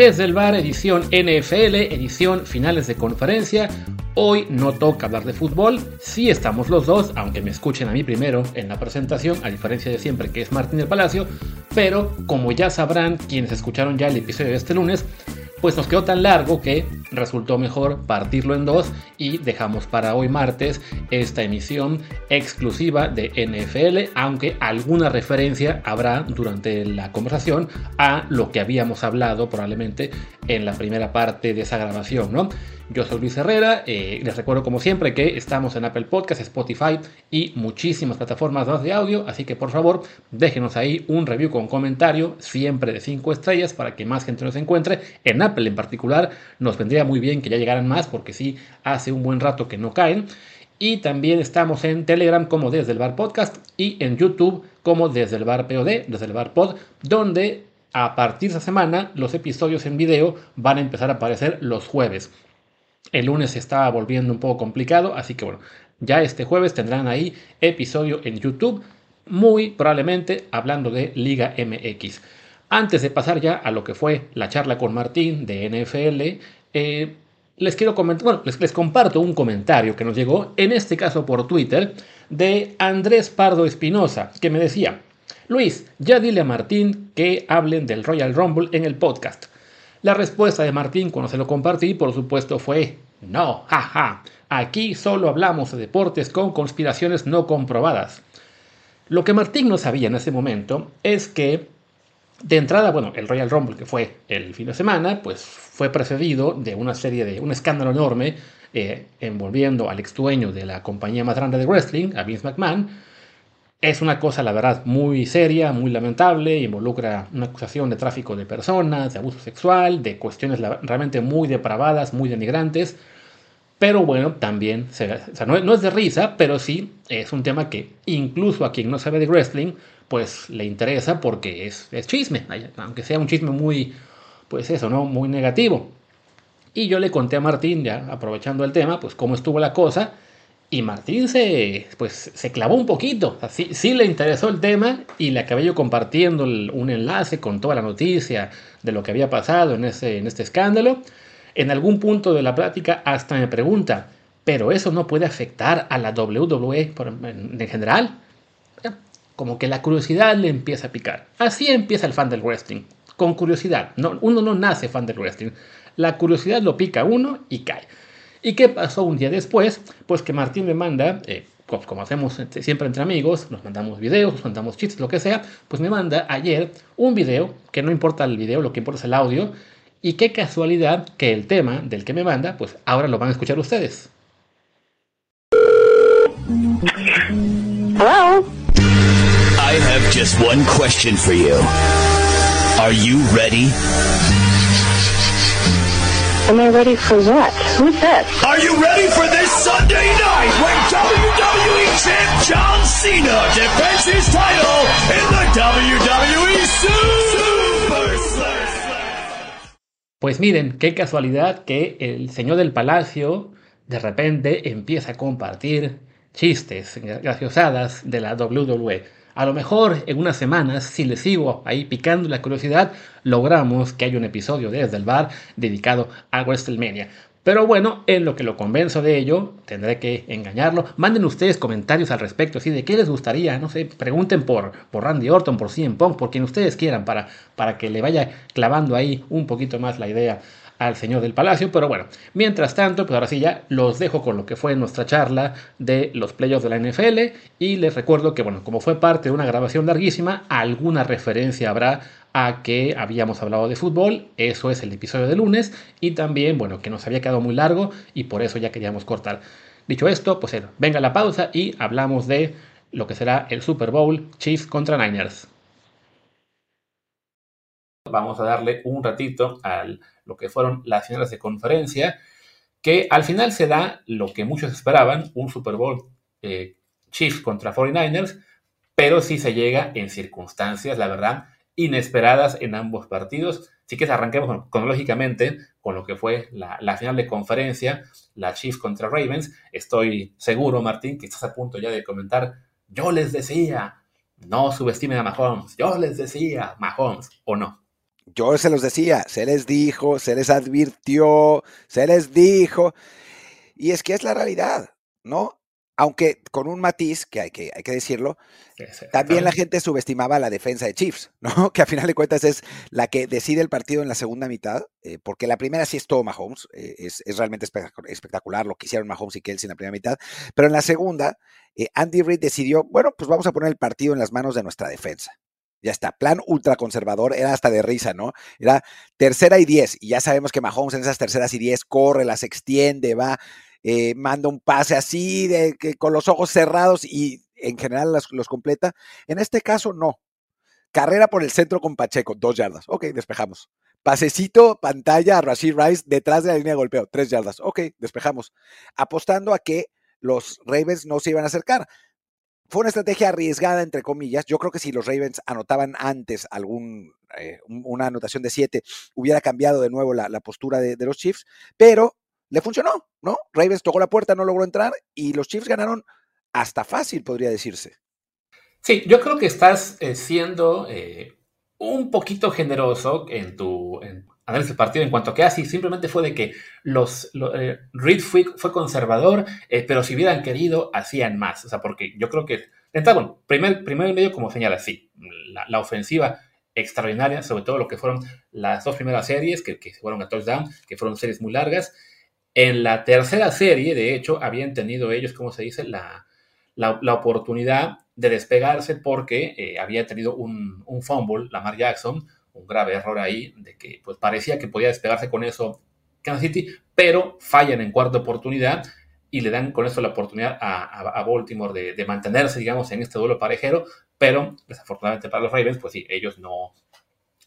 Desde el bar, edición NFL, edición finales de conferencia. Hoy no toca hablar de fútbol, sí estamos los dos, aunque me escuchen a mí primero en la presentación, a diferencia de siempre que es Martín del Palacio, pero como ya sabrán quienes escucharon ya el episodio de este lunes, pues nos quedó tan largo que resultó mejor partirlo en dos y dejamos para hoy martes esta emisión exclusiva de NFL, aunque alguna referencia habrá durante la conversación a lo que habíamos hablado probablemente en la primera parte de esa grabación, ¿no? Yo soy Luis Herrera, eh, les recuerdo como siempre que estamos en Apple Podcast, Spotify y muchísimas plataformas más de audio, así que por favor déjenos ahí un review con comentario, siempre de 5 estrellas para que más gente nos encuentre. En Apple en particular nos vendría muy bien que ya llegaran más porque sí hace un buen rato que no caen. Y también estamos en Telegram como desde el bar podcast y en YouTube como desde el bar POD, desde el bar pod, donde a partir de esta semana los episodios en video van a empezar a aparecer los jueves. El lunes se estaba volviendo un poco complicado, así que bueno, ya este jueves tendrán ahí episodio en YouTube, muy probablemente hablando de Liga MX. Antes de pasar ya a lo que fue la charla con Martín de NFL, eh, les quiero comentar, les, les comparto un comentario que nos llegó, en este caso por Twitter, de Andrés Pardo Espinosa, que me decía, Luis, ya dile a Martín que hablen del Royal Rumble en el podcast. La respuesta de Martín cuando se lo compartí, por supuesto, fue no, jaja, aquí solo hablamos de deportes con conspiraciones no comprobadas. Lo que Martín no sabía en ese momento es que, de entrada, bueno, el Royal Rumble, que fue el fin de semana, pues fue precedido de una serie de, un escándalo enorme eh, envolviendo al ex dueño de la compañía más grande de wrestling, a Vince McMahon, es una cosa, la verdad, muy seria, muy lamentable, involucra una acusación de tráfico de personas, de abuso sexual, de cuestiones realmente muy depravadas, muy denigrantes. Pero bueno, también, o sea, no, es de risa, pero sí es un tema que incluso a quien no sabe de wrestling, pues le interesa porque es, es chisme, aunque sea un chisme muy, pues eso, ¿no? Muy negativo. Y yo le conté a Martín, ya aprovechando el tema, pues cómo estuvo la cosa y Martín se, pues, se clavó un poquito, sí, le interesó el tema y le acabé yo compartiendo un enlace con toda la noticia de lo que había pasado en, ese, en este escándalo. En algún punto de la plática hasta me pregunta, ¿pero eso no puede afectar a la WWE en, general? Como que la curiosidad le empieza a picar. Así empieza el fan del wrestling, con curiosidad. No, uno no nace fan del wrestling. La curiosidad lo pica uno y cae. ¿Y qué pasó un día después? Pues que Martín me manda, eh, como hacemos siempre entre amigos, nos mandamos videos, nos mandamos chistes, lo que sea, pues me manda ayer un video, que no importa el video, lo que importa es el audio, y qué casualidad que el tema del que me manda, pues ahora lo van a escuchar ustedes. Hello. I have just one question for you. Are you ready? Am I ready for what? Who's that? Are you ready for this Sunday night when WWE Champ John Cena defends his title in the WWE Super Slam? Pues miren, qué casualidad que el señor del palacio de repente empieza a compartir chistes graciosadas de la WWE. A lo mejor en unas semanas, si le sigo ahí picando la curiosidad, logramos que haya un episodio desde el bar dedicado a WrestleMania. Pero bueno, en lo que lo convenzo de ello, tendré que engañarlo. Manden ustedes comentarios al respecto, así de qué les gustaría, no sé, pregunten por, por Randy Orton, por CM Punk, por quien ustedes quieran, para, para que le vaya clavando ahí un poquito más la idea al señor del palacio. Pero bueno, mientras tanto, pues ahora sí ya los dejo con lo que fue nuestra charla de los playoffs de la NFL. Y les recuerdo que, bueno, como fue parte de una grabación larguísima, alguna referencia habrá a que habíamos hablado de fútbol. Eso es el episodio de lunes. Y también, bueno, que nos había quedado muy largo y por eso ya queríamos cortar. Dicho esto, pues venga la pausa y hablamos de lo que será el Super Bowl Chiefs contra Niners. Vamos a darle un ratito al lo que fueron las finales de conferencia, que al final se da lo que muchos esperaban, un Super Bowl eh, Chiefs contra 49ers, pero sí se llega en circunstancias, la verdad, inesperadas en ambos partidos. Así que arranquemos cronológicamente con lo que fue la, la, final de conferencia, la Chiefs contra Ravens. Estoy seguro, Martín, que estás a punto ya de comentar, yo les decía, no subestimen a Mahomes, yo les decía, Mahomes, o no. Yo se los decía, se les dijo, se les advirtió, se les dijo. Y es que es la realidad, ¿no? Aunque con un matiz, que hay que, hay que decirlo, también la gente subestimaba la defensa de Chiefs, ¿no? Que a final de cuentas es la que decide el partido en la segunda mitad, eh, porque la primera sí es todo Mahomes, eh, es, realmente espectacular lo que hicieron Mahomes y Kelsey en la primera mitad, pero en la segunda, eh, Andy Reid decidió, bueno, pues vamos a poner el partido en las manos de nuestra defensa. Ya está, plan ultraconservador, era hasta de risa, ¿no? Era tercera y diez, y ya sabemos que Mahomes en esas terceras y diez corre, las extiende, va, eh, manda un pase así, de, que, con los ojos cerrados y en general los, completa. En este caso, no. Carrera por el centro con Pacheco, dos yardas. Ok, despejamos. Pasecito, pantalla a Rashid Rice detrás de la línea de golpeo, tres yardas. Ok, despejamos. Apostando a que los Ravens no se iban a acercar. Fue una estrategia arriesgada, entre comillas. Yo creo que si los Ravens anotaban antes algún, eh, una anotación de siete, hubiera cambiado de nuevo la, postura de, los Chiefs, pero le funcionó, ¿no? Ravens tocó la puerta, no logró entrar y los Chiefs ganaron hasta fácil, podría decirse. Sí, yo creo que estás eh, siendo eh, un poquito generoso en tu partido en cuanto a así simplemente fue de que los, eh, Reed fue, conservador, pero si hubieran querido hacían más. O sea, porque yo creo que entonces, bueno, primer, primer medio como señala, sí, la, ofensiva extraordinaria, sobre todo lo que fueron las dos primeras series, que, fueron a touchdown, que fueron series muy largas. En la tercera serie, de hecho, habían tenido ellos, como se dice, la, la, oportunidad de despegarse porque eh, había tenido un, un, fumble, Lamar Jackson, un grave error ahí, de que pues parecía que podía despegarse con eso Kansas City, pero fallan en cuarta oportunidad y le dan con eso la oportunidad a, Baltimore de, mantenerse, digamos, en este duelo parejero, pero desafortunadamente para los Ravens, pues sí, ellos no,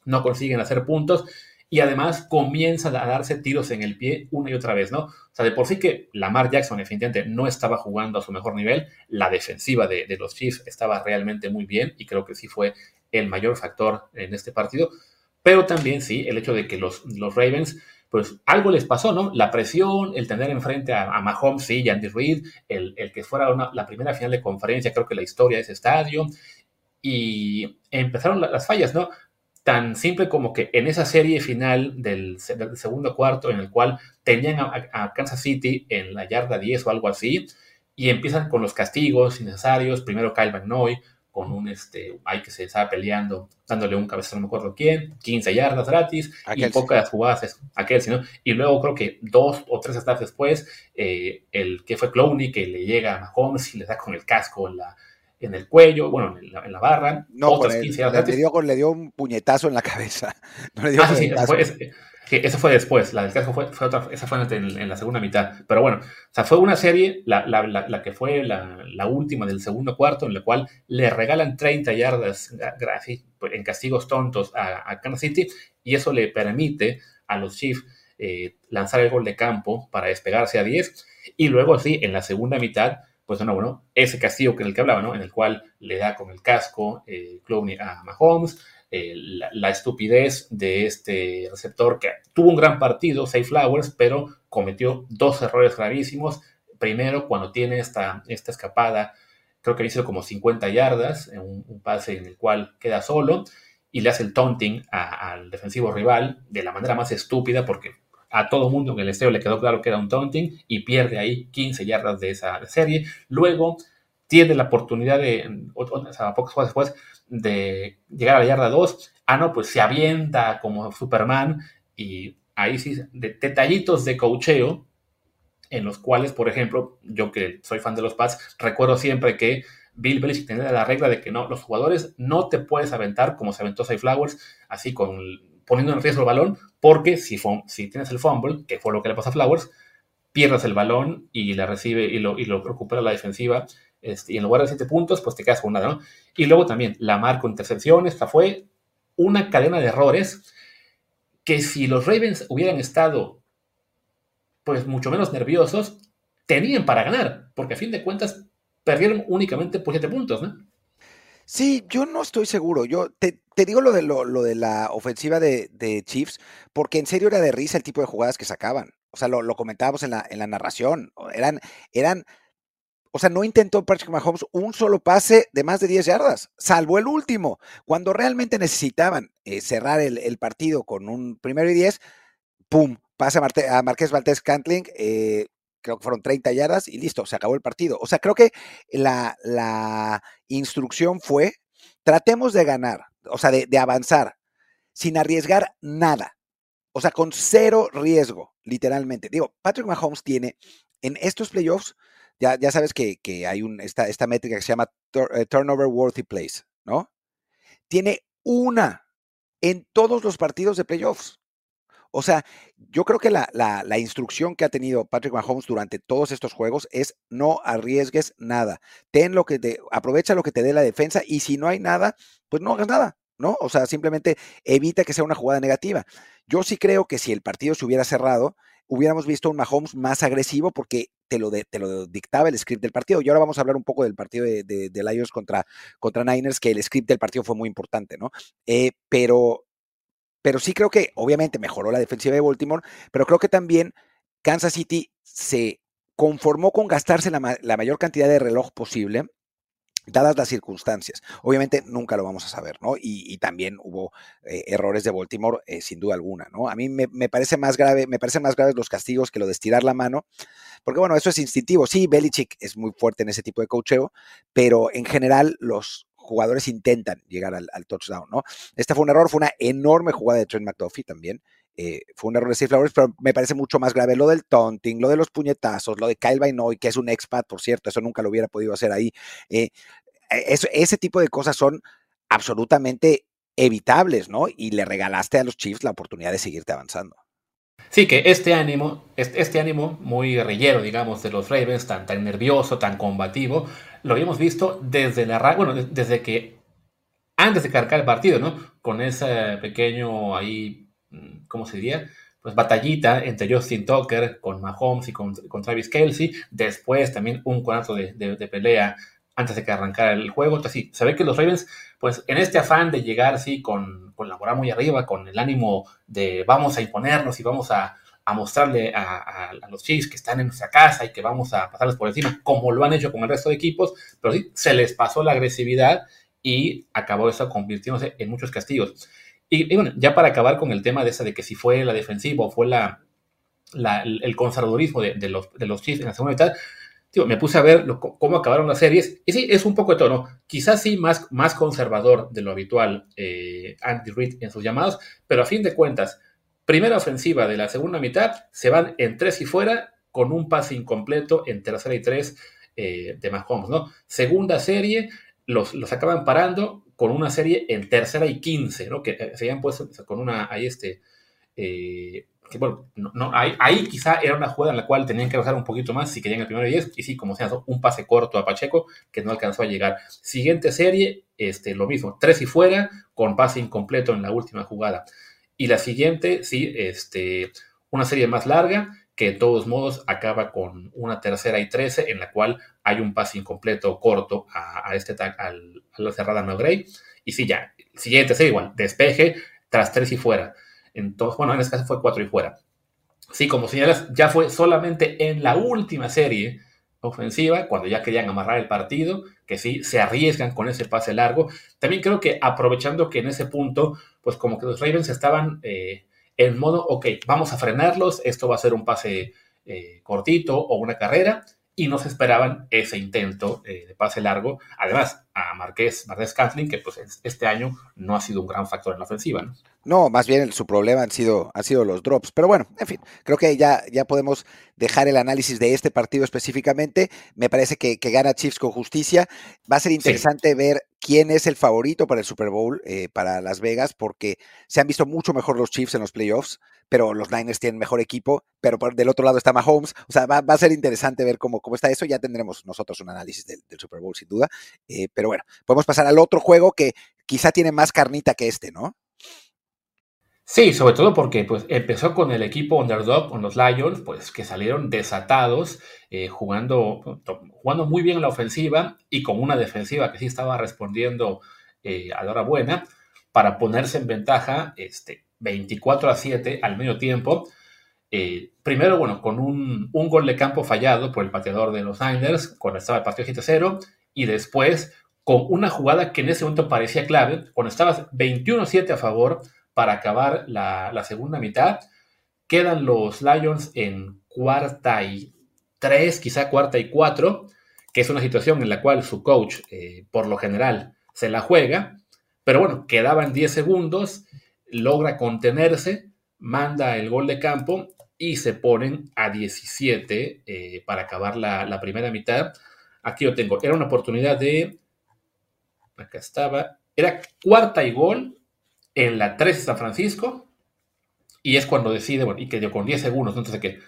no consiguen hacer puntos y además comienza a darse tiros en el pie una y otra vez, ¿no? O sea, de por sí que Lamar Jackson definitivamente no estaba jugando a su mejor nivel, la defensiva de, los Chiefs estaba realmente muy bien y creo que sí fue el mayor factor en este partido, pero también sí, el hecho de que los, los Ravens pues algo les pasó, ¿no? La presión, el tener enfrente a, Mahomes, sí, y Andy Reid, el, que fuera la primera final de conferencia, creo que la historia de ese estadio, y empezaron las fallas, ¿no? Tan simple como que en esa serie final del, segundo cuarto, en el cual tenían a, Kansas City en la yarda 10 o algo así, y empiezan con los castigos innecesarios. Primero Kyle Van Noy con un este, ay que se estaba peleando, dándole un cabezazo, no me acuerdo quién, 15 yardas gratis, y pocas jugadas, aquel, sino, y luego creo que dos o tres etapas después, eh, el que fue Clowney, que le llega a Mahomes y le da con el casco en la, en el cuello, bueno, en la, barra. No, otras 15 le, dio, le dio un puñetazo en la cabeza. No le dio ah, sí, eso fue después, la del casco fue, fue otra, esa fue en, la segunda mitad. Pero bueno, o sea, fue una serie, la, la, la que fue la, última del segundo cuarto, en la cual le regalan 30 yardas en castigos tontos a, a Kansas City, y eso le permite a los Chiefs eh, lanzar el gol de campo para despegarse a 10. Y luego, sí, en la segunda mitad, pues no, bueno, ese castigo que en el que hablaba, ¿no? En el cual le da con el casco eh, Clowney a Mahomes, eh, la, estupidez de este receptor que tuvo un gran partido, Safe Flowers, pero cometió dos errores gravísimos. Primero, cuando tiene esta, esta escapada, creo que hizo como 50 yardas, en un, pase en el cual queda solo y le hace el taunting al defensivo rival de la manera más estúpida porque a todo mundo en el esteo le quedó claro que era un taunting y pierde ahí 15 yardas de esa serie. Luego tiene la oportunidad de, o, pocos juegos después, de llegar a la yarda 2. Ah, no, pues se avienta como Superman y ahí sí, detallitos de cocheo en los cuales, por ejemplo, yo que soy fan de los Pats, recuerdo siempre que Bill Belichick tenía la regla de que no, los jugadores no te puedes aventar como se aventó Say Flowers, así con poniendo en riesgo el balón, porque si, tienes el fumble, que fue lo que le pasó a Flowers, pierdas el balón y la recibe y lo, recupera la defensiva, este, y en lugar de 7 puntos, pues te quedas con nada, ¿no? Y luego también la marca intercepción, esta fue una cadena de errores que si los Ravens hubieran estado pues mucho menos nerviosos, tenían para ganar, porque a fin de cuentas perdieron únicamente por 7 puntos, ¿no? Sí, yo no estoy seguro. Yo te, digo lo de, lo, de la ofensiva de, Chiefs, porque en serio era de risa el tipo de jugadas que sacaban. O sea, lo, comentábamos en la, en la narración. Eran, eran O sea, no intentó Patrick Mahomes un solo pase de más de 10 yardas, salvo el último. Cuando realmente necesitaban eh, cerrar el, partido con un primero y 10, ¡pum! Pasa a, a Marqués Valdés Cantling, eh, creo que fueron 30 yardas y listo, se acabó el partido. O sea, creo que la, la instrucción fue, tratemos de ganar, o sea, de, avanzar, sin arriesgar nada. O sea, con cero riesgo, literalmente. Digo, Patrick Mahomes tiene en estos playoffs ya, ya sabes que, hay un, esta, esta métrica que se llama eh, turnover worthy place, ¿no? Tiene una en todos los partidos de playoffs. O sea, yo creo que la, la, instrucción que ha tenido Patrick Mahomes durante todos estos juegos es no arriesgues nada. Ten lo que te, aprovecha lo que te dé la defensa y si no hay nada, pues no hagas nada, ¿no? O sea, simplemente evita que sea una jugada negativa. Yo sí creo que si el partido se hubiera cerrado, hubiéramos visto un Mahomes más agresivo porque te lo, te lo dictaba el script del partido. Y ahora vamos a hablar un poco del partido de, de, Lions contra, contra Niners, que el script del partido fue muy importante, ¿no? Eh, pero, pero sí creo que obviamente mejoró la defensiva de Baltimore, pero creo que también Kansas City se conformó con gastarse la, mayor cantidad de reloj posible dadas las circunstancias. Obviamente nunca lo vamos a saber, ¿no? Y, también hubo eh, errores de Baltimore, eh, sin duda alguna, ¿no? A mí me, parece más grave, me parecen más graves los castigos que lo de estirar la mano, porque bueno, eso es instintivo. Sí, Belichick es muy fuerte en ese tipo de cocheo, pero en general los jugadores intentan llegar al, touchdown, ¿no? Este fue un error, fue una enorme jugada de Trent McDuffie también. Eh, fue un error de Steve Flowers, pero me parece mucho más grave lo del taunting, lo de los puñetazos, lo de Kyle Bainoy, que es un expat, por cierto, eso nunca lo hubiera podido hacer ahí. Eh, e, ese tipo de cosas son absolutamente evitables, ¿no? Y le regalaste a los Chiefs la oportunidad de seguirte avanzando. Sí, que este ánimo, este, este, ánimo muy guerrillero, digamos, de los Ravens, tan, tan nervioso, tan combativo, lo habíamos visto desde la bueno, desde que antes de cargar el partido, ¿no? Con ese pequeño ahí, mm, ¿cómo se diría? Pues batallita entre Justin Tucker con Mahomes y con, Travis Kelsey. Después también un cuarto de, de pelea antes de que arrancara el juego. Entonces, sí, se ve que los Ravens, pues en este afán de llegar así con, con la moral muy arriba, con el ánimo de vamos a imponernos y vamos a, mostrarle a, los Chiefs que están en nuestra casa y que vamos a pasarles por encima, como lo han hecho con el resto de equipos, pero sí, se les pasó la agresividad y acabó eso convirtiéndose en muchos castigos. Y, bueno, ya para acabar con el tema de esa de que si fue la defensiva o fue la, el conservadurismo de, de, los, de los Chiefs en la segunda mitad, me puse a ver cómo acabaron las series. Y sí, es un poco de tono. Quizás sí más, más conservador de lo habitual eh, Andy Reid en sus llamados, pero a fin de cuentas, primera ofensiva de la segunda mitad, se van en tres y fuera con un pase incompleto en tercera y tres eh, de Mahomes, ¿no? Segunda serie, los, los acaban parando con una serie en tercera y quince, ¿no? Que eh, se habían puesto con una, ahí este, bueno, no, ahí, quizá era una jugada en la cual tenían que bajar un poquito más si querían el primero 10, y sí, como se un pase corto a Pacheco que no alcanzó a llegar. Siguiente serie, este, lo mismo, tres y fuera, con pase incompleto en la última jugada. Y la siguiente, sí, este, una serie más larga, que de todos modos acaba con una tercera y trece, en la cual hay un pase incompleto corto a, este a la cerrada no Gray. Y sí, ya, siguiente serie igual, despeje, tras tres y fuera entonces, bueno, en este caso fue cuatro y fuera. Sí, como señalas, ya fue solamente en la última serie ofensiva, cuando ya querían amarrar el partido, que sí, se arriesgan con ese pase largo. También creo que aprovechando que en ese punto, pues como que los Ravens estaban eh, en modo, ok, vamos a frenarlos, esto va a ser un pase eh, cortito o una carrera, y no se esperaban ese intento eh, de pase largo. Además, a Marqués, Marqués Cantling, que pues este año no ha sido un gran factor en la ofensiva. ¿no? No, más bien su problema han sido, han sido los drops. Pero bueno, en fin, creo que ya, ya podemos dejar el análisis de este partido específicamente. Me parece que, gana Chiefs con justicia. Va a ser interesante ver quién es el favorito para el Super Bowl, eh, para Las Vegas, porque se han visto mucho mejor los Chiefs en los playoffs, pero los Niners tienen mejor equipo, pero por, del otro lado está Mahomes. O sea, va, a ser interesante ver cómo, cómo está eso. Ya tendremos nosotros un análisis del, Super Bowl, sin duda. Eh, pero bueno, podemos pasar al otro juego que quizá tiene más carnita que este, ¿no? Sí, sobre todo porque pues, empezó con el equipo underdog, con los Lions, pues que salieron desatados, eh, jugando, jugando muy bien en la ofensiva y con una defensiva que sí estaba respondiendo eh, a la hora buena para ponerse en ventaja este, 24 a 7 al medio tiempo. Eh, primero, bueno, con un, gol de campo fallado por el pateador de los Niners cuando estaba el partido 7-0 y después con una jugada que en ese momento parecía clave, cuando estabas 21-7 a favor para acabar la, la, segunda mitad, quedan los Lions en cuarta y tres, quizá cuarta y cuatro, que es una situación en la cual su coach, eh, por lo general, se la juega, pero bueno, quedaban 10 segundos, logra contenerse, manda el gol de campo y se ponen a 17 eh, para acabar la, primera mitad. Aquí lo tengo, era una oportunidad de acá estaba, era cuarta y gol en la 3 de San Francisco, y es cuando decide, bueno, y que dio con 10 segundos, entonces que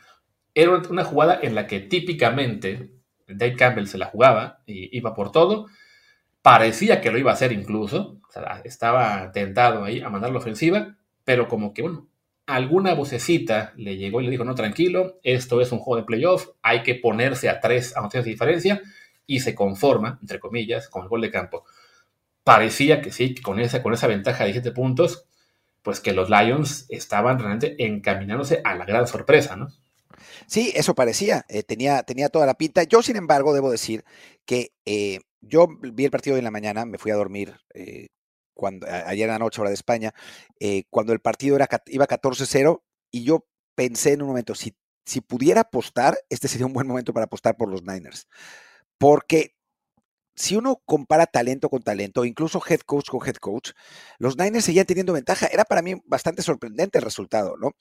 era una jugada en la que típicamente Dave Campbell se la jugaba y iba por todo, parecía que lo iba a hacer incluso, estaba tentado ahí a mandar la ofensiva, pero como que, bueno, alguna vocecita le llegó y le dijo, no, tranquilo, esto es un juego de playoff, hay que ponerse a tres anotaciones de diferencia, y se conforma, entre comillas, con el gol de campo parecía que sí, con esa, con esa ventaja de 7 puntos, pues que los Lions estaban realmente encaminándose a la gran sorpresa, ¿no? Sí, eso parecía, eh, tenía, tenía toda la pinta. Yo, sin embargo, debo decir que eh, yo vi el partido en la mañana, me fui a dormir eh, cuando, ayer en la noche, hora de España, cuando el partido era, iba 14-0 y yo pensé en un momento, si, si pudiera apostar, este sería un buen momento para apostar por los Niners. Porque si uno compara talento con talento, incluso head coach con head coach, los Niners seguían teniendo ventaja. Era para mí bastante sorprendente el resultado, ¿no?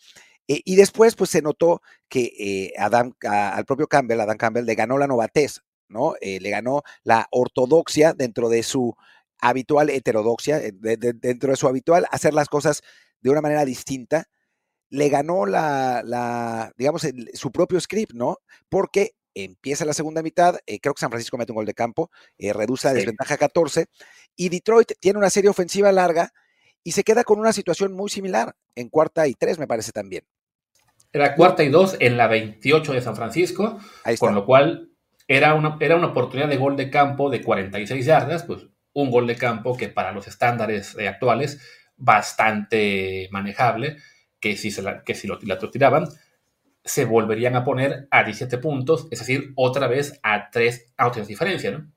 Eh, y después, pues se notó que eh, Adam, al propio Campbell, Adam Campbell, le ganó la novatez, ¿no? Eh, le ganó la ortodoxia dentro de su habitual heterodoxia, dentro de su habitual hacer las cosas de una manera distinta. Le ganó la, la digamos, su propio script, ¿no? Porque empieza la segunda mitad, eh, creo que San Francisco mete un gol de campo, eh, reduce la desventaja a 14, y Detroit tiene una serie ofensiva larga y se queda con una situación muy similar, en cuarta y tres me parece también. Era cuarta y dos en la 28 de San Francisco, con lo cual era una, era una oportunidad de gol de campo de 46 yardas, pues un gol de campo que para los estándares eh, actuales bastante manejable, que si, la, que si lo, tiraban, se volverían a poner a 17 puntos, es decir, otra vez a 3 autos de diferencia, ¿no?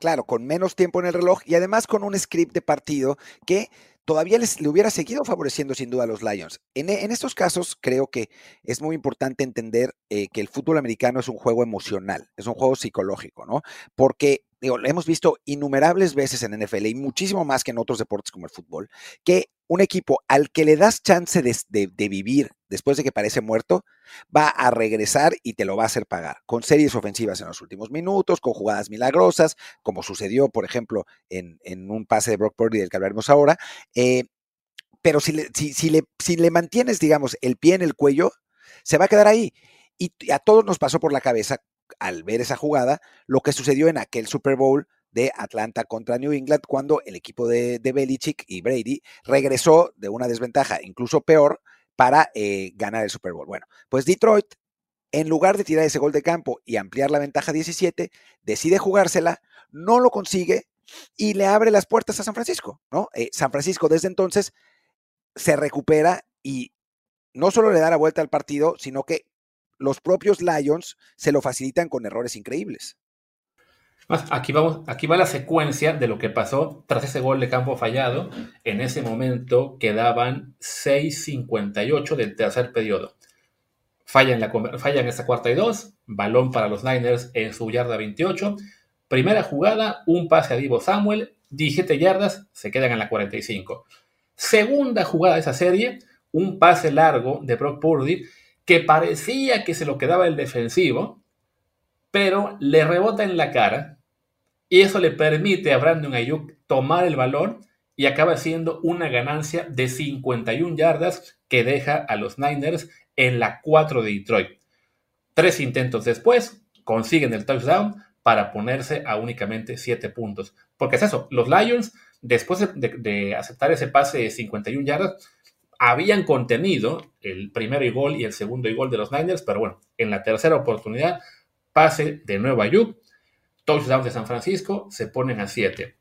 Claro, con menos tiempo en el reloj y además con un script de partido que todavía les, le hubiera seguido favoreciendo sin duda a los Lions. En, estos casos creo que es muy importante entender eh, que el fútbol americano es un juego emocional, es un juego psicológico, ¿no? Porque digo, hemos visto innumerables veces en NFL y muchísimo más que en otros deportes como el fútbol, que un equipo al que le das chance de, vivir después de que parece muerto, va a regresar y te lo va a hacer pagar, con series ofensivas en los últimos minutos, con jugadas milagrosas, como sucedió, por ejemplo, en, un pase de Brock Purdy del que hablaremos ahora. Eh, pero si le, si, le, si le mantienes, digamos, el pie en el cuello, se va a quedar ahí. Y a todos nos pasó por la cabeza al ver esa jugada lo que sucedió en aquel Super Bowl de Atlanta contra New England cuando el equipo de, Belichick y Brady regresó de una desventaja incluso peor para eh, ganar el Super Bowl. Bueno, pues Detroit, en lugar de tirar ese gol de campo y ampliar la ventaja 17, decide jugársela, no lo consigue y le abre las puertas a San Francisco, ¿no? Eh, San Francisco desde entonces se recupera y no solo le da la vuelta al partido, sino que los propios Lions se lo facilitan con errores increíbles. Aquí, vamos, aquí va la secuencia de lo que pasó tras ese gol de campo fallado. En ese momento quedaban 6.58 del tercer periodo. Falla en, la, falla en esta cuarta y dos, balón para los Niners en su yarda 28. Primera jugada, un pase a Divo Samuel, 17 yardas, se quedan en la 45. Segunda jugada de esa serie, un pase largo de Brock Purdy que parecía que se lo quedaba el defensivo, pero le rebota en la cara y eso le permite a Brandon Ayuk tomar el balón y acaba siendo una ganancia de 51 yardas que deja a los Niners en la 4 de Detroit. Tres intentos después consiguen el touchdown para ponerse a únicamente 7 puntos. Porque es eso, los Lions, después de, aceptar ese pase de 51 yardas, habían contenido el primero gol y el segundo gol de los Niners, pero bueno, en la tercera oportunidad, pase de nuevo a Ayuk, touchdown de San Francisco, se ponen a 7.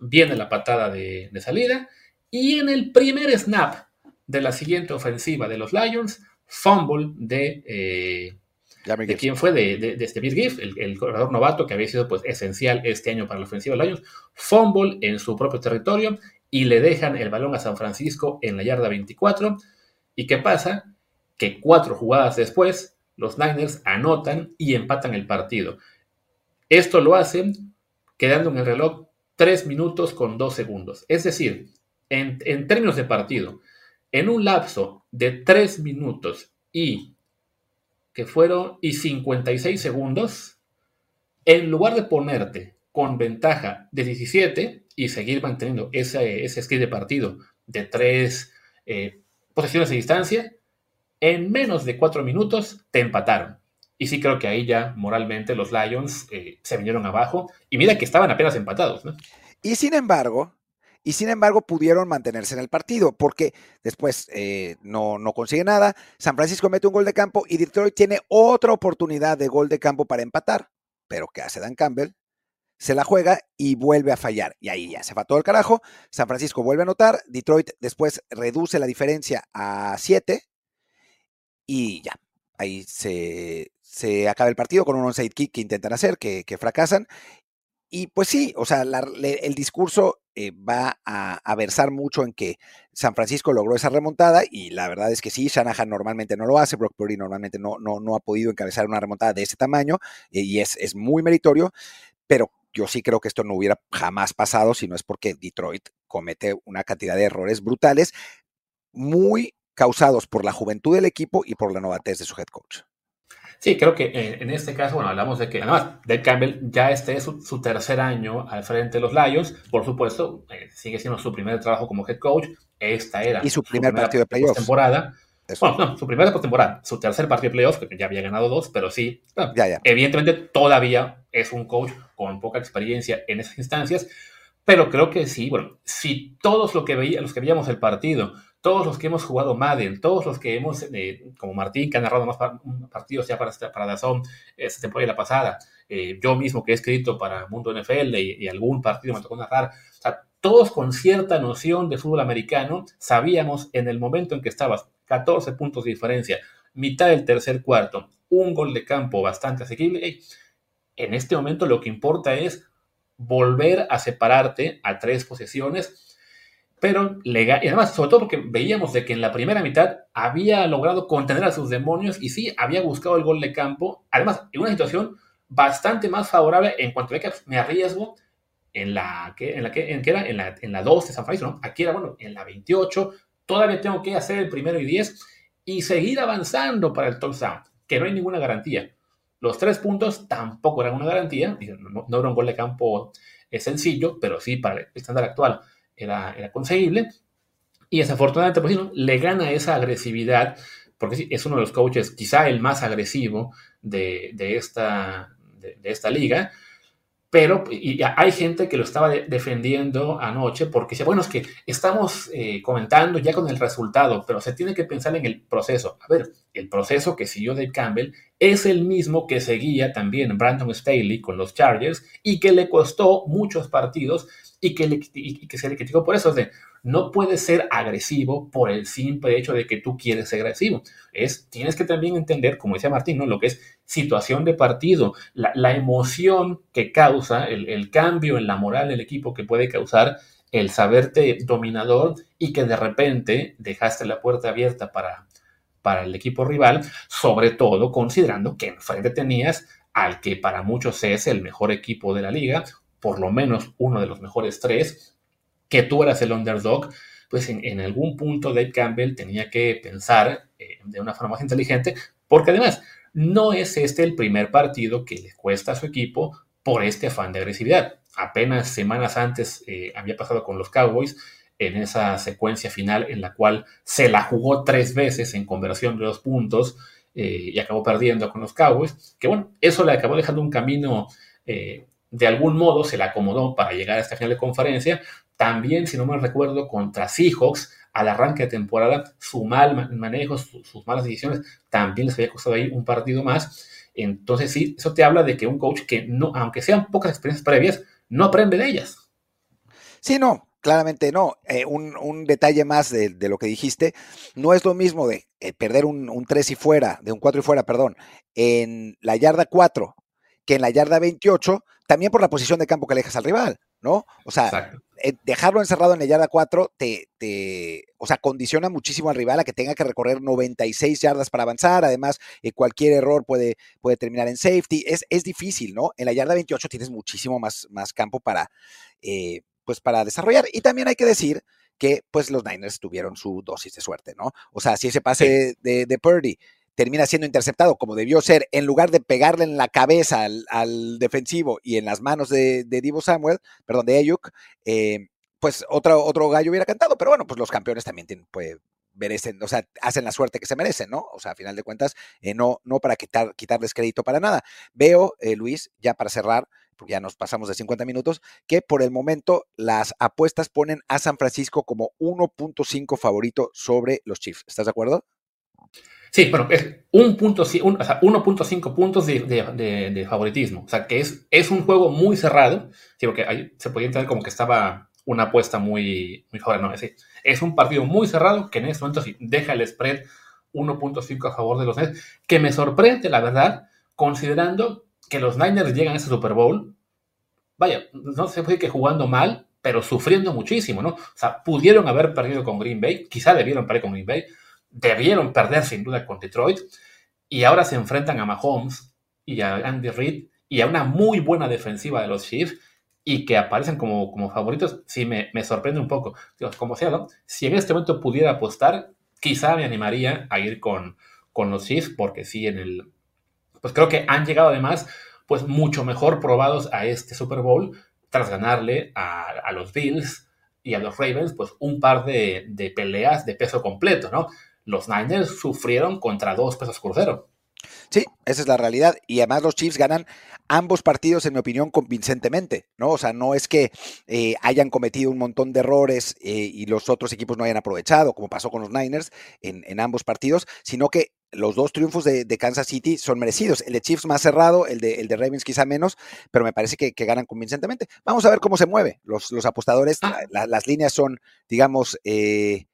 Viene la patada de, salida y en el primer snap de la siguiente ofensiva de los Lions, fumble de... Eh, ¿De quién fue? De, de, este Giff, el, corredor novato que había sido pues, esencial este año para la ofensiva de Lions. Fumble en su propio territorio y le dejan el balón a San Francisco en la yarda 24. ¿Y qué pasa? Que cuatro jugadas después, los Niners anotan y empatan el partido. Esto lo hacen quedando en el reloj 3 minutos con 2 segundos. Es decir, en, en términos de partido, en un lapso de 3 minutos y que fueron y 56 segundos, en lugar de ponerte con ventaja de 17 y seguir manteniendo ese, ese script de partido de tres eh, posiciones de distancia, en menos de 4 minutos te empataron. Y sí creo que ahí ya moralmente los Lions eh, se vinieron abajo. Y mira que estaban apenas empatados. Y sin embargo, y sin embargo pudieron mantenerse en el partido porque después eh, no, no consigue nada. San Francisco mete un gol de campo y Detroit tiene otra oportunidad de gol de campo para empatar. Pero ¿qué hace Dan Campbell? Se la juega y vuelve a fallar. Y ahí ya se va todo el carajo. San Francisco vuelve a anotar. Detroit después reduce la diferencia a 7. Y ya, ahí se, se acaba el partido con un onside kick que intentan hacer, que, que fracasan. Y pues sí, o sea, el discurso eh, va a, versar mucho en que San Francisco logró esa remontada y la verdad es que sí, Shanahan normalmente no lo hace, Brock Purdy normalmente no, no, no ha podido encabezar una remontada de ese tamaño eh, y es, es muy meritorio, pero yo sí creo que esto no hubiera jamás pasado si no es porque Detroit comete una cantidad de errores brutales, muy causados por la juventud del equipo y por la novatez de su head coach. Sí, creo que en, este caso, bueno, hablamos de que además Dave Campbell ya este es su, tercer año al frente de los Lions. Por supuesto, eh, sigue siendo su primer trabajo como head coach. Esta era y su primer partido de playoffs. Temporada. Bueno, no, su primera postemporada, su tercer partido de playoffs, que ya había ganado dos, pero sí, evidentemente todavía es un coach con poca experiencia en esas instancias, pero creo que sí, bueno, si todos lo que veía, los que veíamos el partido todos los que hemos jugado Madden, todos los que hemos, eh, como Martín, que ha narrado más partidos ya para, para Dazón esta temporada y la pasada, eh, yo mismo que he escrito para Mundo NFL y, algún partido me tocó narrar, o sea, todos con cierta noción de fútbol americano, sabíamos en el momento en que estabas 14 puntos de diferencia, mitad del tercer cuarto, un gol de campo bastante asequible, en este momento lo que importa es volver a separarte a tres posesiones pero legal, y además, sobre todo porque veíamos de que en la primera mitad había logrado contener a sus demonios y sí, había buscado el gol de campo, además, en una situación bastante más favorable en cuanto a que me arriesgo en la que, en la que, en que era en la, en la 2 de San Francisco, ¿no? Aquí era, bueno, en la 28, todavía tengo que hacer el primero y 10 y seguir avanzando para el touchdown, que no hay ninguna garantía. Los tres puntos tampoco eran una garantía, no, no era un gol de campo sencillo, pero sí para el estándar actual era, conseguible. Y desafortunadamente, pues, no, le gana esa agresividad, porque es uno de los coaches, quizá el más agresivo de, esta, de, esta liga. Pero y hay gente que lo estaba defendiendo anoche porque dice, bueno, es que estamos eh, comentando ya con el resultado, pero se tiene que pensar en el proceso. A ver, el proceso que siguió Dave Campbell es el mismo que seguía también Brandon Staley con los Chargers y que le costó muchos partidos y que, que se le criticó por eso. de, no puedes ser agresivo por el simple hecho de que tú quieres ser agresivo. Es, tienes que también entender, como decía Martín, ¿no? lo que es situación de partido, la, emoción que causa, el, cambio en la moral del equipo que puede causar el saberte dominador y que de repente dejaste la puerta abierta para, para el equipo rival, sobre todo considerando que enfrente tenías al que para muchos es el mejor equipo de la liga, por lo menos uno de los mejores tres, que tú eras el underdog, pues en, algún punto Dave Campbell tenía que pensar eh, de una forma más inteligente, porque además no es este el primer partido que le cuesta a su equipo por este afán de agresividad. Apenas semanas antes eh, había pasado con los Cowboys en esa secuencia final en la cual se la jugó tres veces en conversión de dos puntos eh, y acabó perdiendo con los Cowboys, que bueno, eso le acabó dejando un camino de algún modo se le acomodó para llegar a esta final de conferencia. También, si no me recuerdo, contra Seahawks, al arranque de temporada, su mal manejo, sus malas decisiones, también les había costado ahí un partido más. Entonces, sí, eso te habla de que un coach que no, aunque sean pocas experiencias previas, no aprende de ellas. Sí, no, claramente no. Eh, un, detalle más de, lo que dijiste, no es lo mismo de eh, perder un, un 3 y fuera, de un 4 y fuera, perdón, en la yarda 4 que en la yarda 28, también por la posición de campo que alejas al rival, ¿no? O sea, eh, dejarlo encerrado en la yarda 4 te, te, o sea, condiciona muchísimo al rival a que tenga que recorrer 96 yardas para avanzar. Además, eh, cualquier error puede, puede terminar en safety. Es, es, difícil, ¿no? En la yarda 28 tienes muchísimo más, más campo para, eh, pues para desarrollar. Y también hay que decir que pues los Niners tuvieron su dosis de suerte, ¿no? O sea, si ese pase de, de Purdy termina siendo interceptado como debió ser, en lugar de pegarle en la cabeza al, defensivo y en las manos de, Divo Samuel, perdón, de Ayuk, eh, pues otro, otro gallo hubiera cantado. Pero bueno, pues los campeones también tienen, pues, merecen, o sea, hacen la suerte que se merecen, ¿no? O sea, a final de cuentas, eh, no, no para quitar, quitarles crédito para nada. Veo, eh, Luis, ya para cerrar, porque ya nos pasamos de 50 minutos, que por el momento las apuestas ponen a San Francisco como 1.5 favorito sobre los Chiefs. ¿Estás de acuerdo? Sí, bueno, es 1.5 puntos de, favoritismo. O sea, que es, es un juego muy cerrado. Sí, porque ahí se podía entender como que estaba una apuesta muy, muy favorable. No, es, es un partido muy cerrado que en este momento sí deja el spread 1.5 a favor de los Nets, que me sorprende, la verdad, considerando que los Niners llegan a ese Super Bowl. Vaya, no se puede que jugando mal, pero sufriendo muchísimo, ¿no? O sea, pudieron haber perdido con Green Bay, quizá debieron perder con Green Bay, debieron perder sin duda con Detroit y ahora se enfrentan a Mahomes y a Andy Reid y a una muy buena defensiva de los Chiefs y que aparecen como, como favoritos, sí me, sorprende un poco. como sea, ¿no? si en este momento pudiera apostar, quizá me animaría a ir con, con los Chiefs porque sí en el... Pues creo que han llegado además pues mucho mejor probados a este Super Bowl tras ganarle a, a los Bills y a los Ravens, pues un par de, de, peleas de peso completo, ¿no? Los Niners sufrieron contra dos pesos crucero. Sí, esa es la realidad. Y además los Chiefs ganan ambos partidos, en mi opinión, convincentemente, ¿no? O sea, no es que eh, hayan cometido un montón de errores eh, y los otros equipos no hayan aprovechado, como pasó con los Niners en, ambos partidos, sino que los dos triunfos de, Kansas City son merecidos. El de Chiefs más cerrado, el de, el de Ravens quizá menos, pero me parece que, ganan convincentemente. Vamos a ver cómo se mueve. Los, los apostadores, ah. las líneas son, digamos, eh,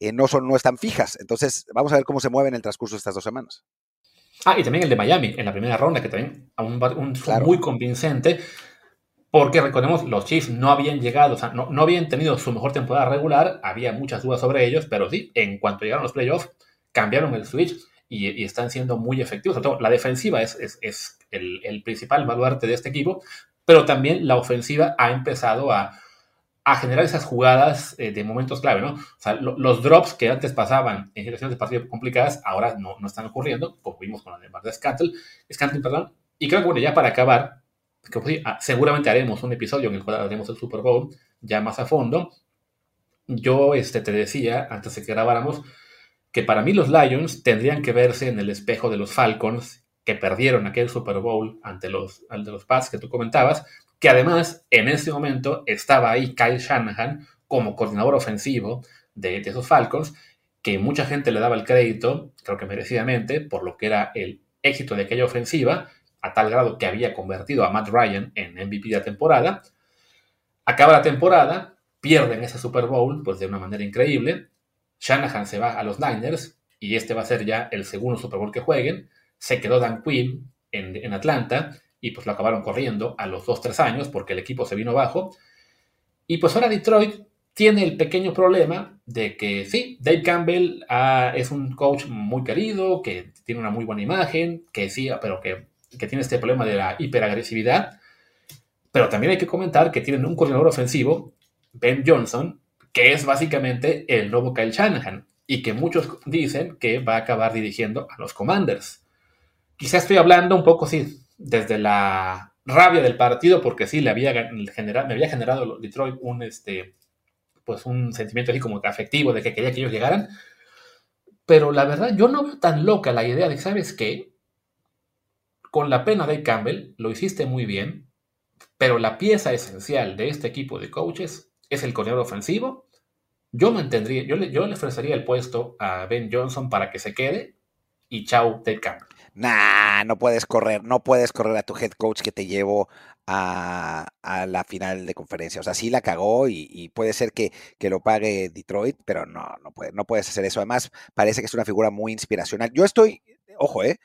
eh, no, son, no están fijas. Entonces, vamos a ver cómo se mueven en el transcurso de estas dos semanas. Ah, y también el de Miami en la primera ronda, que también un, un muy convincente, porque recordemos, los Chiefs no habían llegado, o sea, no, no, habían tenido su mejor temporada regular, había muchas dudas sobre ellos, pero sí, en cuanto llegaron los playoffs, cambiaron el switch y, están siendo muy efectivos. Sobre todo, la defensiva es, es, es el, el principal baluarte de este equipo, pero también la ofensiva ha empezado a a generar esas jugadas eh, de momentos clave, ¿no? O sea, los drops que antes pasaban en situaciones de partido complicadas, ahora no, no están ocurriendo, como vimos con la de Marta Scantle, perdón, y creo que bueno, ya para acabar, que, ah, seguramente haremos un episodio en el cual haremos el Super Bowl ya más a fondo. Yo este, te decía, antes de que grabáramos, que para mí los Lions tendrían que verse en el espejo de los Falcons que perdieron aquel Super Bowl ante los, ante los Pats que tú comentabas, que además en ese momento estaba ahí Kyle Shanahan como coordinador ofensivo de, esos Falcons, que mucha gente le daba el crédito, creo que merecidamente, por lo que era el éxito de aquella ofensiva, a tal grado que había convertido a Matt Ryan en MVP de la temporada. Acaba la temporada, pierden ese Super Bowl pues de una manera increíble. Shanahan se va a los Niners y este va a ser ya el segundo Super Bowl que jueguen. Se quedó Dan Quinn en Atlanta y pues lo acabaron corriendo a los 2-3 años porque el equipo se vino bajo. Y pues ahora Detroit tiene el pequeño problema de que sí, Dave Campbell ah, es un coach muy querido, que tiene una muy buena imagen, que sí, pero que, que tiene este problema de la hiperagresividad. Pero también hay que comentar que tienen un coordinador ofensivo, Ben Johnson, que es básicamente el nuevo Kyle Shanahan y que muchos dicen que va a acabar dirigiendo a los Commanders. Quizás estoy hablando un poco, sí, desde la rabia del partido, porque sí, le había generado, me había generado Detroit un, este, pues un sentimiento así como afectivo de que quería que ellos llegaran. Pero la verdad, yo no veo tan loca la idea de ¿sabes qué? Con la pena de Campbell, lo hiciste muy bien, pero la pieza esencial de este equipo de coaches es el coordinador ofensivo. Yo mantendría, yo le, yo le ofrecería el puesto a Ben Johnson para que se quede y chao Dave Campbell nah, no puedes correr, no puedes correr a tu head coach que te llevó a, la final de conferencia. O sea, sí la cagó y, puede ser que, lo pague Detroit, pero no, no, puede, no puedes hacer eso. Además, parece que es una figura muy inspiracional. Yo estoy, ojo, eh,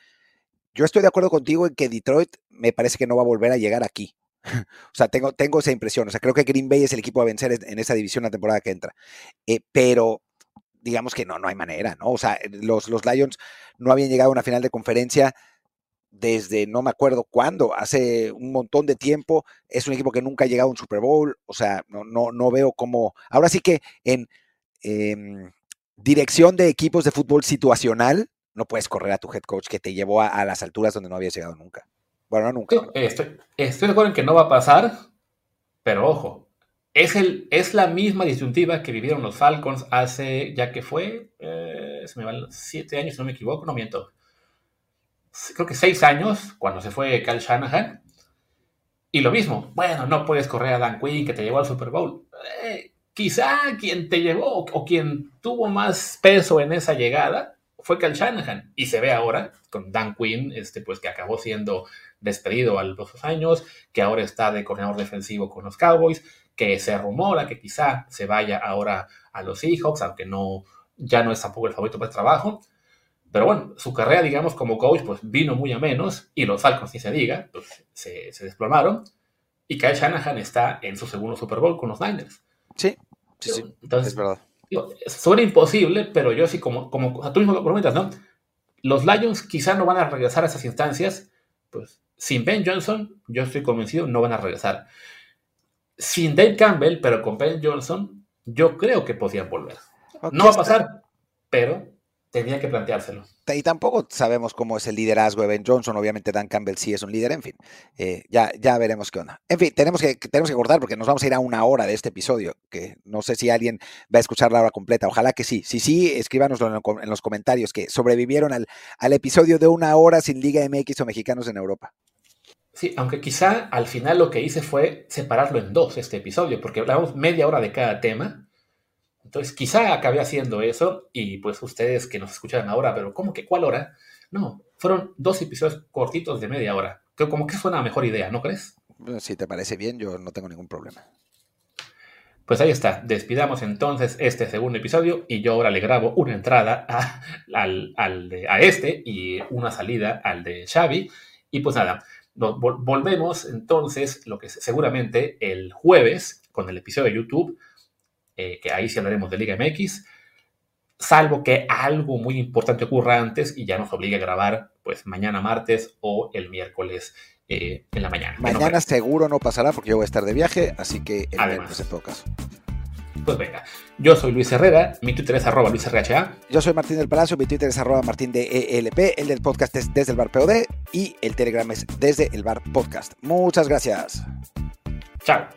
yo estoy de acuerdo contigo en que Detroit me parece que no va a volver a llegar aquí. o sea, tengo, tengo esa impresión. O sea, creo que Green Bay es el equipo a vencer en esa división la temporada que entra. Eh, pero digamos que no, no hay manera, ¿no? O sea, los, los Lions no habían llegado a una final de conferencia desde no me acuerdo cuándo, hace un montón de tiempo. Es un equipo que nunca ha llegado a un Super Bowl. O sea, no, no, no veo cómo. Ahora sí que en em, dirección de equipos de fútbol situacional, no puedes correr a tu head coach que te llevó a, las alturas donde no habías llegado nunca. Bueno, nunca. estoy, estoy de acuerdo en que no va a pasar, pero ojo, es, el, es la misma disyuntiva que vivieron los Falcons hace, ya que fue, eh, se me van siete años, si no me equivoco, no miento. Creo que seis años, cuando se fue Cal Shanahan. Y lo mismo, bueno, no puedes correr a Dan Quinn que te llevó al Super Bowl. Eh, quizá quien te llevó o quien tuvo más peso en esa llegada fue Cal Shanahan. Y se ve ahora con Dan Quinn, este, pues que acabó siendo despedido a los dos años, que ahora está de coordinador defensivo con los Cowboys, que se rumora que quizá se vaya ahora a los Seahawks, aunque no, ya no es tampoco el favorito para el trabajo. Pero bueno, su carrera, digamos, como coach, pues vino muy a menos, y los Falcons, ni se diga, pues se, se desplomaron, y Kyle Shanahan está en su segundo Super Bowl con los Niners. Sí, sí, sí, Entonces, es verdad suena imposible, pero yo sí, como, como tú mismo lo comentas, ¿no? Los Lions quizá no van a regresar a esas instancias, pues sin Ben Johnson, yo estoy convencido, no van a regresar. Sin Dave Campbell, pero con Ben Johnson, yo creo que podían volver. no va a pasar, pero tenía que planteárselo. Y tampoco sabemos cómo es el liderazgo de Ben Johnson. Obviamente Dan Campbell sí es un líder, en fin. Eh, ya, ya veremos qué onda. En fin, tenemos que, tenemos que cortar porque nos vamos a ir a una hora de este episodio, que no sé si alguien va a escuchar la hora completa. Ojalá que sí. Si sí, escríbanoslo en, los comentarios que sobrevivieron al, al episodio de una hora sin Liga MX o mexicanos en Europa. Sí, aunque quizá al final lo que hice fue separarlo en dos este episodio, porque hablamos media hora de cada tema entonces, quizá acabé haciendo eso y pues ustedes que nos escuchan ahora, pero ¿cómo que cuál hora? No, fueron dos episodios cortitos de media hora. Que como que fue una mejor idea, ¿no crees? Si te parece bien, yo no tengo ningún problema. Pues ahí está, despidamos entonces este segundo episodio y yo ahora le grabo una entrada a, al, a este y una salida al de Xavi. Y pues nada, volvemos entonces, lo que seguramente el jueves con el episodio de YouTube eh, que ahí sí hablaremos de Liga MX, salvo que algo muy importante ocurra antes y ya nos obligue a grabar pues mañana martes o el miércoles eh, en la mañana. Mañana seguro no pasará porque yo voy a estar de viaje, así que el miércoles en todo caso. Pues venga, yo soy Luis Herrera, mi Twitter es arroba LuisRHA. Yo soy Martín del Palacio, mi Twitter es arroba Martín de ELP, el del podcast es desde el bar POD y el Telegram es desde el bar podcast. Muchas gracias. Chao.